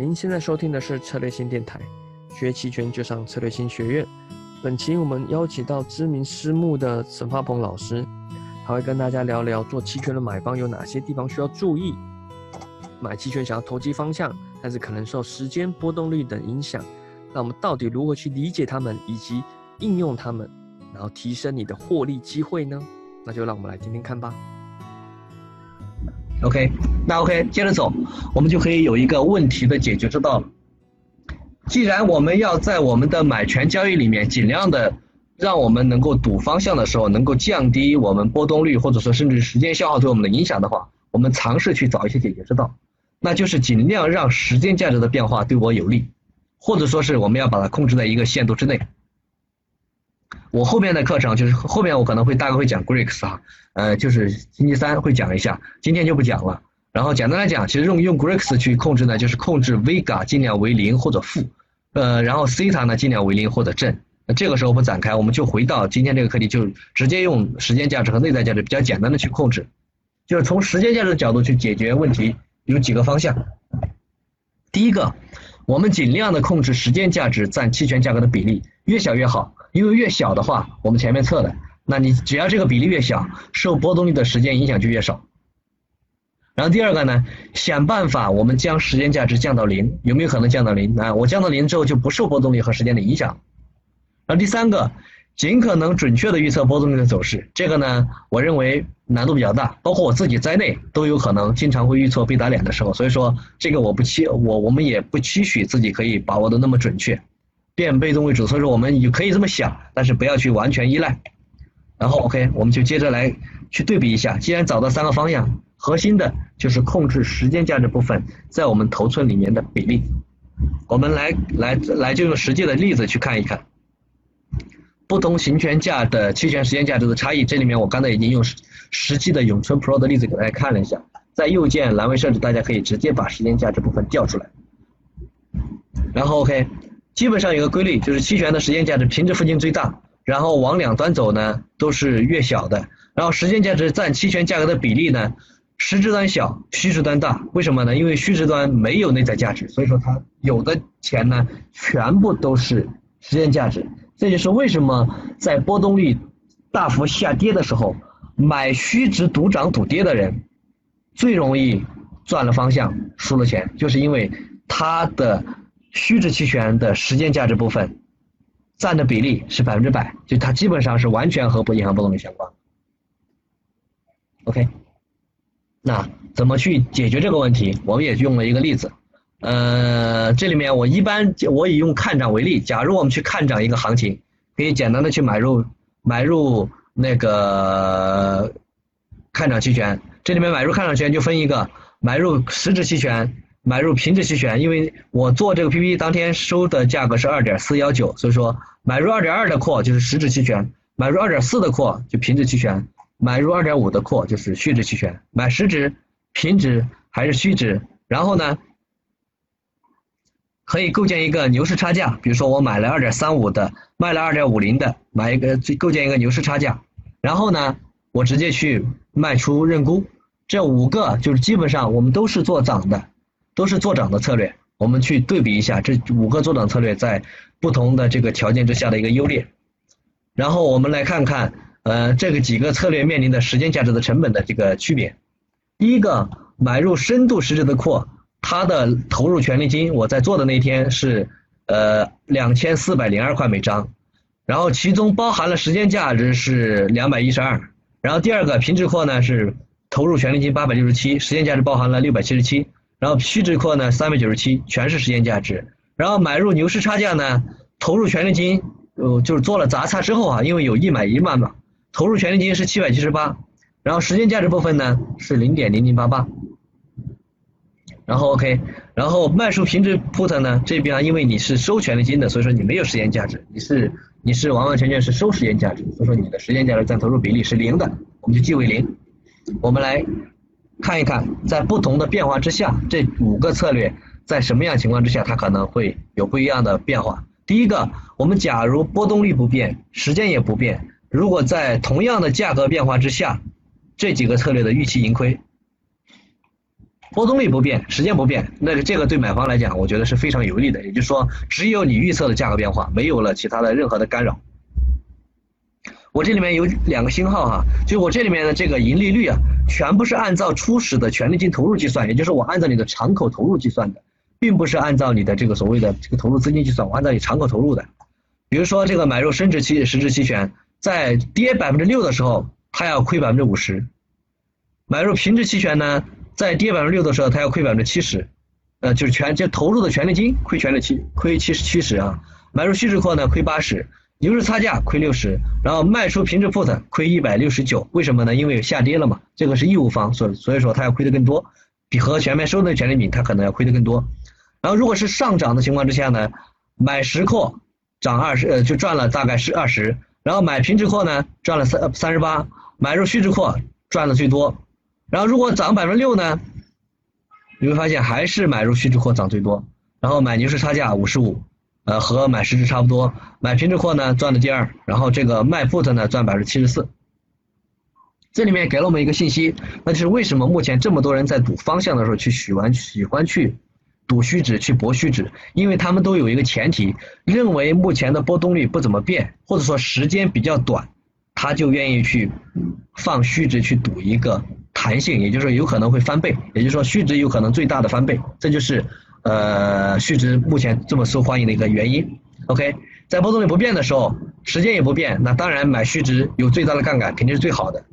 您现在收听的是策略性电台，学期权就上策略性学院。本期我们邀请到知名私募的沈发鹏老师，他会跟大家聊聊做期权的买方有哪些地方需要注意。买期权想要投机方向，但是可能受时间波动率等影响，那我们到底如何去理解它们以及应用它们，然后提升你的获利机会呢？那就让我们来听听看吧。OK，那 OK，接着走，我们就可以有一个问题的解决之道了。既然我们要在我们的买权交易里面尽量的让我们能够赌方向的时候，能够降低我们波动率或者说甚至时间消耗对我们的影响的话，我们尝试去找一些解决之道，那就是尽量让时间价值的变化对我有利，或者说是我们要把它控制在一个限度之内。我后面的课程就是后面我可能会大概会讲 Greeks 哈，呃，就是星期三会讲一下，今天就不讲了。然后简单来讲，其实用用 Greeks 去控制呢，就是控制 Vega 尽量为零或者负，呃，然后 Theta 呢尽量为零或者正。那这个时候不展开，我们就回到今天这个课题，就直接用时间价值和内在价值比较简单的去控制，就是从时间价值的角度去解决问题，有几个方向。第一个，我们尽量的控制时间价值占期权价格的比例，越小越好。因为越小的话，我们前面测的，那你只要这个比例越小，受波动率的时间影响就越少。然后第二个呢，想办法我们将时间价值降到零，有没有可能降到零啊？我降到零之后就不受波动率和时间的影响。然后第三个，尽可能准确的预测波动率的走势，这个呢，我认为难度比较大，包括我自己在内都有可能经常会预测被打脸的时候，所以说这个我不期我我们也不期许自己可以把握的那么准确。变被动为主，所以说我们也可以这么想，但是不要去完全依赖。然后 OK，我们就接着来去对比一下。既然找到三个方向，核心的就是控制时间价值部分在我们头寸里面的比例。我们来来来，就用实际的例子去看一看不同行权价的期权时间价值的差异。这里面我刚才已经用实际的永春 Pro 的例子给大家看了一下，在右键栏位设置，大家可以直接把时间价值部分调出来。然后 OK。基本上有个规律，就是期权的时间价值平值附近最大，然后往两端走呢都是越小的，然后时间价值占期权价格的比例呢，实值端小，虚值端大。为什么呢？因为虚值端没有内在价值，所以说它有的钱呢全部都是时间价值。这就是为什么在波动率大幅下跌的时候，买虚值赌涨赌跌的人最容易赚了方向，输了钱，就是因为他的。虚值期权的时间价值部分占的比例是百分之百，就它基本上是完全和不银行波动率相关。OK，那怎么去解决这个问题？我们也用了一个例子，呃，这里面我一般我以用看涨为例，假如我们去看涨一个行情，可以简单的去买入买入那个看涨期权，这里面买入看涨期权就分一个买入实质期权。买入平值期权，因为我做这个 PP 当天收的价格是二点四幺九，所以说买入二点二的扩就是实值期权，买入二点四的扩就平值期权，买入二点五的扩就是虚值期权。买实值、平值还是虚值？然后呢，可以构建一个牛市差价，比如说我买了二点三五的，卖了二点五零的，买一个构建一个牛市差价，然后呢，我直接去卖出认沽。这五个就是基本上我们都是做涨的。都是做涨的策略，我们去对比一下这五个做涨策略在不同的这个条件之下的一个优劣，然后我们来看看，呃，这个几个策略面临的时间价值的成本的这个区别。第一个，买入深度实质的扩，它的投入权利金我在做的那天是呃两千四百零二块每张，然后其中包含了时间价值是两百一十二，然后第二个平值扩呢是投入权利金八百六十七，时间价值包含了六百七十七。然后虚值扩呢，三百九十七，全是时间价值。然后买入牛市差价呢，投入权利金，呃，就是做了杂差之后啊，因为有一买一卖嘛，投入权利金是七百七十八，然后时间价值部分呢是零点零零八八。然后 OK，然后卖出平值 put 呢，这边因为你是收权利金的，所以说你没有时间价值，你是你是完完全全是收时间价值，所以说你的时间价值占投入比例是零的，我们就记为零。我们来。看一看，在不同的变化之下，这五个策略在什么样情况之下，它可能会有不一样的变化。第一个，我们假如波动率不变，时间也不变，如果在同样的价格变化之下，这几个策略的预期盈亏。波动率不变，时间不变，那个这个对买方来讲，我觉得是非常有利的。也就是说，只有你预测的价格变化，没有了其他的任何的干扰。我这里面有两个星号哈，就我这里面的这个盈利率啊，全部是按照初始的权利金投入计算，也就是我按照你的敞口投入计算的，并不是按照你的这个所谓的这个投入资金计算，我按照你敞口投入的。比如说这个买入升值期实质期权，在跌百分之六的时候，它要亏百分之五十；买入平值期权呢，在跌百分之六的时候，它要亏百分之七十，呃，就是全就投入的权利金亏权利七亏七十七十啊，买入虚值扩呢亏八十。牛市差价亏六十，然后卖出平值 put 亏一百六十九，为什么呢？因为下跌了嘛，这个是义务方，所所以说他要亏的更多，比和全面收的权利比，他可能要亏的更多。然后如果是上涨的情况之下呢，买实扩涨二十，呃就赚了大概是二十，然后买平值扩呢赚了三三十八，买入虚值扩赚的最多。然后如果涨百分之六呢，你会发现还是买入虚值扩涨最多，然后买牛市差价五十五。呃，和买实质差不多，买平值货呢赚的第二，然后这个卖 put 呢赚百分之七十四。这里面给了我们一个信息，那就是为什么目前这么多人在赌方向的时候去喜欢喜欢去赌虚值去博虚值，因为他们都有一个前提，认为目前的波动率不怎么变，或者说时间比较短，他就愿意去放虚值去赌一个弹性，也就是说有可能会翻倍，也就是说虚值有可能最大的翻倍，这就是。呃，虚值目前这么受欢迎的一个原因，OK，在波动率不变的时候，时间也不变，那当然买虚值有最大的杠杆肯定是最好的。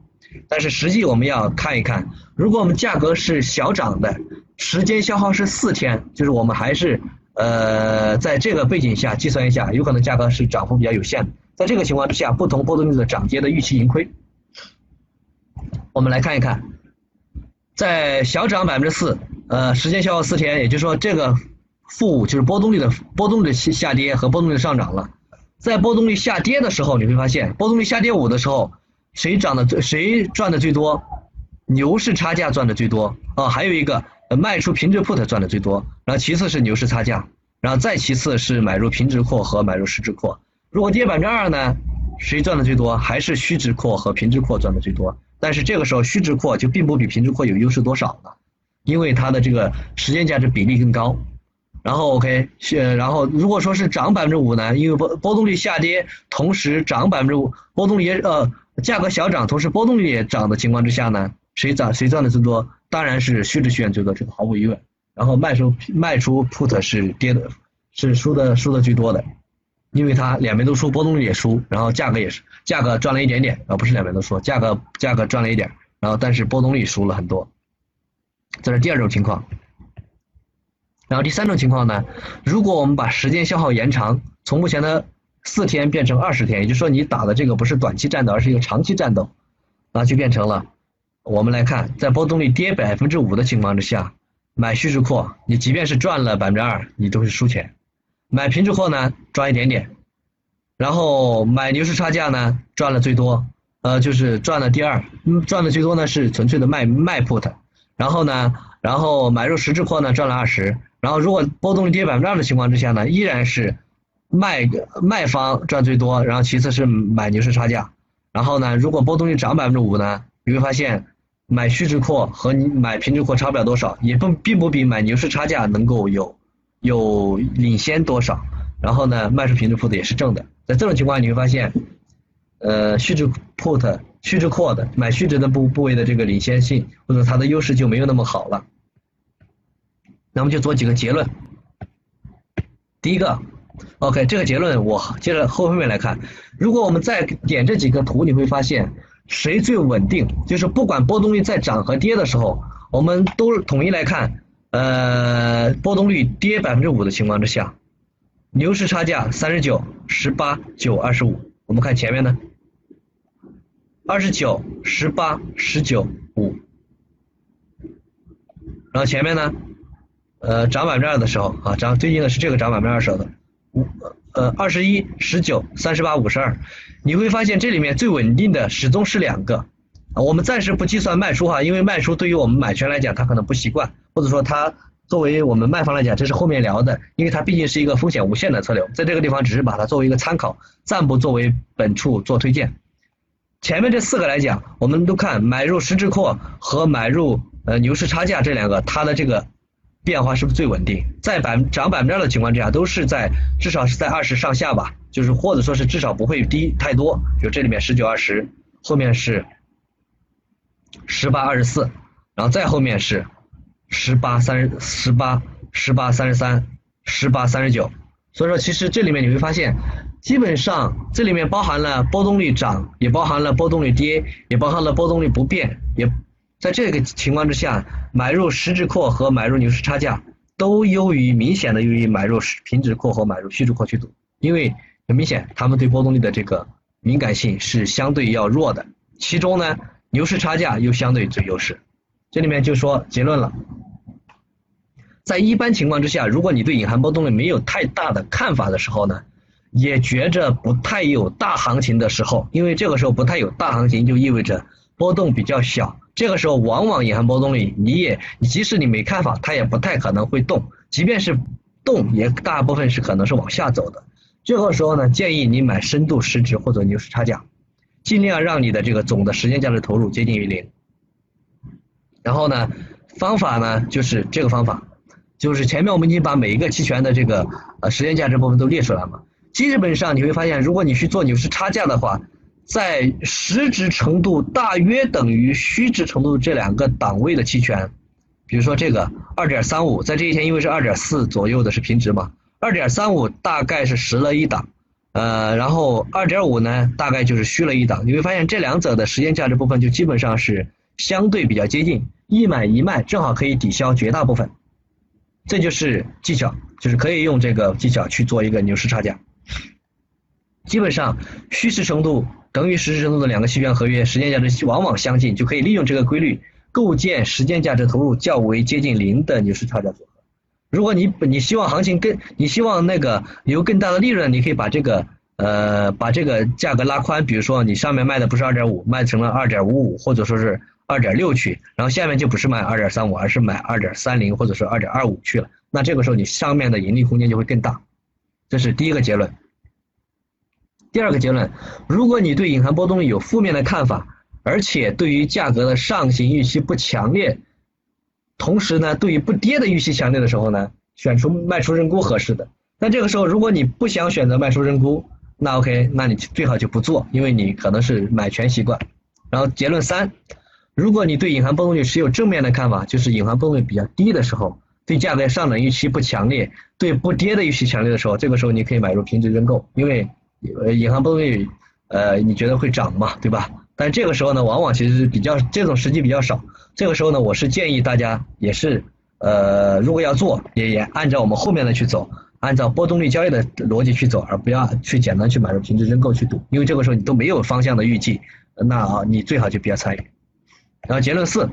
但是实际我们要看一看，如果我们价格是小涨的，时间消耗是四天，就是我们还是呃在这个背景下计算一下，有可能价格是涨幅比较有限的。在这个情况之下，不同波动率的涨跌的预期盈亏，我们来看一看，在小涨百分之四。呃，时间消耗四天，也就是说这个负五就是波动率的波动率下下跌和波动率上涨了。在波动率下跌的时候，你会发现波动率下跌五的时候，谁涨的最谁赚的最多？牛市差价赚的最多啊，还有一个卖出平值 put 赚的最多，然后其次是牛市差价，然后再其次是买入平值扩和买入实值扩。如果跌百分之二呢，谁赚的最多？还是虚值扩和平值扩赚的最多？但是这个时候虚值扩就并不比平值扩有优势多少了。因为它的这个时间价值比例更高，然后 OK，呃，然后如果说是涨百分之五呢，因为波波动率下跌，同时涨百分之五，波动率也呃价格小涨，同时波动率也涨的情况之下呢，谁涨谁赚的最多？当然是虚值学员最多，这个毫无疑问。然后卖出卖出 put 是跌的，是输的输的最多的，因为它两边都输，波动率也输，然后价格也是价格赚了一点点，啊不是两边都输，价格价格赚了一点，然后但是波动率输了很多。这是第二种情况，然后第三种情况呢？如果我们把时间消耗延长，从目前的四天变成二十天，也就是说你打的这个不是短期战斗，而是一个长期战斗，那就变成了，我们来看，在波动率跌百分之五的情况之下，买虚值扩，你即便是赚了百分之二，你都是输钱；买平值扩呢，赚一点点；然后买牛市差价呢，赚了最多，呃，就是赚了第二，嗯，赚的最多呢是纯粹的卖卖 put。然后呢，然后买入实质扩呢赚了二十，然后如果波动率跌百分之二的情况之下呢，依然是卖卖方赚最多，然后其次是买牛市差价，然后呢，如果波动率涨百分之五呢，你会发现买虚值扩和你买平值扩差不了多少，也不并不比买牛市差价能够有有领先多少，然后呢，卖出平值 put 也是正的，在这种情况你会发现，呃，虚值 put。虚值扩的买虚值的部部位的这个领先性或者它的优势就没有那么好了，那么就做几个结论。第一个，OK，这个结论我接着后面来看，如果我们再点这几个图，你会发现谁最稳定，就是不管波动率在涨和跌的时候，我们都统一来看，呃，波动率跌百分之五的情况之下，牛市差价三十九、十八、九、二十五，我们看前面呢。二十九、十八、十九、五，然后前面呢，呃，涨百分之二的时候啊，涨最近的是这个涨百分之二十的，五呃二十一、十九、三十八、五十二，你会发现这里面最稳定的始终是两个，我们暂时不计算卖出哈，因为卖出对于我们买权来讲，他可能不习惯，或者说他作为我们卖方来讲，这是后面聊的，因为它毕竟是一个风险无限的策略，在这个地方只是把它作为一个参考，暂不作为本处做推荐。前面这四个来讲，我们都看买入实质扩和买入呃牛市差价这两个，它的这个变化是不是最稳定？在百涨百分之二的情况之下，都是在至少是在二十上下吧，就是或者说是至少不会低太多。就这里面十九二十，后面是十八二十四，然后再后面是十八三十八十八三十三十八三十九。所以说，其实这里面你会发现，基本上这里面包含了波动率涨，也包含了波动率跌，也包含了波动率不变，也。在这个情况之下，买入实质扩和买入牛市差价都优于明显的优于买入平值扩和买入虚值扩去赌，因为很明显，他们对波动率的这个敏感性是相对要弱的。其中呢，牛市差价又相对最优势。这里面就说结论了，在一般情况之下，如果你对隐含波动率没有太大的看法的时候呢，也觉着不太有大行情的时候，因为这个时候不太有大行情，就意味着波动比较小。这个时候，往往隐含波动率，你也，即使你没看法，它也不太可能会动。即便是动，也大部分是可能是往下走的。这个时候呢，建议你买深度市值或者牛市差价，尽量让你的这个总的时间价值投入接近于零。然后呢，方法呢就是这个方法，就是前面我们已经把每一个期权的这个呃时间价值部分都列出来嘛。基本上你会发现，如果你去做牛市差价的话，在实值程度大约等于虚值程度这两个档位的期权，比如说这个二点三五，在这一天因为是二点四左右的是平值嘛，二点三五大概是实了一档，呃，然后二点五呢大概就是虚了一档，你会发现这两者的时间价值部分就基本上是相对比较接近，一买一卖正好可以抵消绝大部分，这就是技巧，就是可以用这个技巧去做一个牛市差价，基本上虚实程度。等于实时程度的两个期权合约时间价值往往相近，就可以利用这个规律构建时间价值投入较为接近零的牛市差价组合。如果你你希望行情更，你希望那个有更大的利润，你可以把这个呃把这个价格拉宽，比如说你上面卖的不是二点五，卖成了二点五五或者说是二点六去，然后下面就不是卖二点三五，而是买二点三零或者是二点二五去了，那这个时候你上面的盈利空间就会更大。这是第一个结论。第二个结论，如果你对隐含波动有负面的看法，而且对于价格的上行预期不强烈，同时呢，对于不跌的预期强烈的时候呢，选出卖出认沽合适的。那这个时候，如果你不想选择卖出认沽，那 OK，那你最好就不做，因为你可能是买权习惯。然后结论三，如果你对隐含波动率持有正面的看法，就是隐含波动率比较低的时候，对价格上涨预期不强烈，对不跌的预期强烈的时候，这个时候你可以买入平值认购，因为。呃，隐含波动率，呃，你觉得会涨嘛，对吧？但这个时候呢，往往其实是比较这种时机比较少。这个时候呢，我是建议大家也是，呃，如果要做，也也按照我们后面的去走，按照波动率交易的逻辑去走，而不要去简单去买入平值认购去赌，因为这个时候你都没有方向的预计，那啊，你最好就不要参与。然后结论四，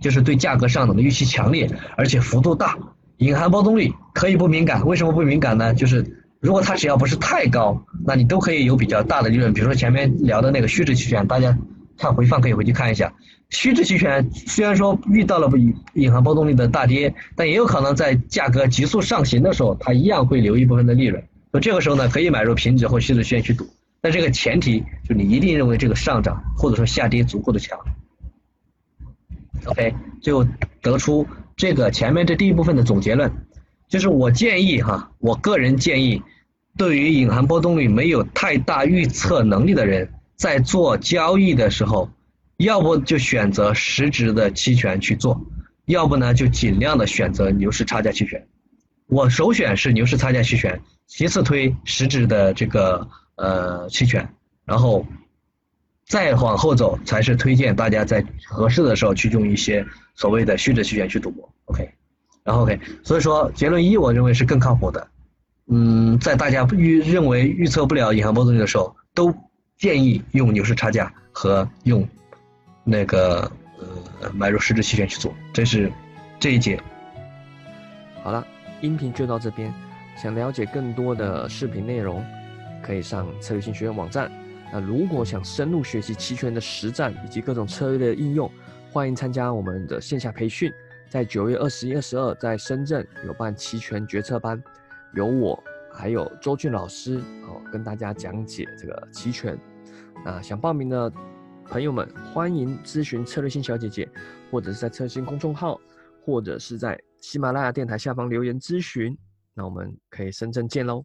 就是对价格上涨的预期强烈，而且幅度大，隐含波动率可以不敏感，为什么不敏感呢？就是。如果它只要不是太高，那你都可以有比较大的利润。比如说前面聊的那个虚值期权，大家看回放可以回去看一下。虚值期权虽然说遇到了隐含波动率的大跌，但也有可能在价格急速上行的时候，它一样会留一部分的利润。那这个时候呢，可以买入平值或虚值期权去赌。但这个前提就你一定认为这个上涨或者说下跌足够的强。OK，最后得出这个前面这第一部分的总结论。就是我建议哈，我个人建议，对于隐含波动率没有太大预测能力的人，在做交易的时候，要不就选择实值的期权去做，要不呢就尽量的选择牛市差价期权。我首选是牛市差价期权，其次推实值的这个呃期权，然后再往后走才是推荐大家在合适的时候去用一些所谓的虚值期权去赌博。OK。然后 OK，所以说结论一，我认为是更靠谱的。嗯，在大家预认为预测不了隐含波动率的时候，都建议用牛市差价和用那个呃买入实质期权去做。这是这一节。好了，音频就到这边。想了解更多的视频内容，可以上策略性学院网站。那如果想深入学习期权的实战以及各种策略的应用，欢迎参加我们的线下培训。在九月二十一、二十二，在深圳有办期权决策班，有我，还有周俊老师哦，跟大家讲解这个期权。那想报名的朋友们，欢迎咨询策略性小姐姐，或者是在策略性公众号，或者是在喜马拉雅电台下方留言咨询。那我们可以深圳见喽。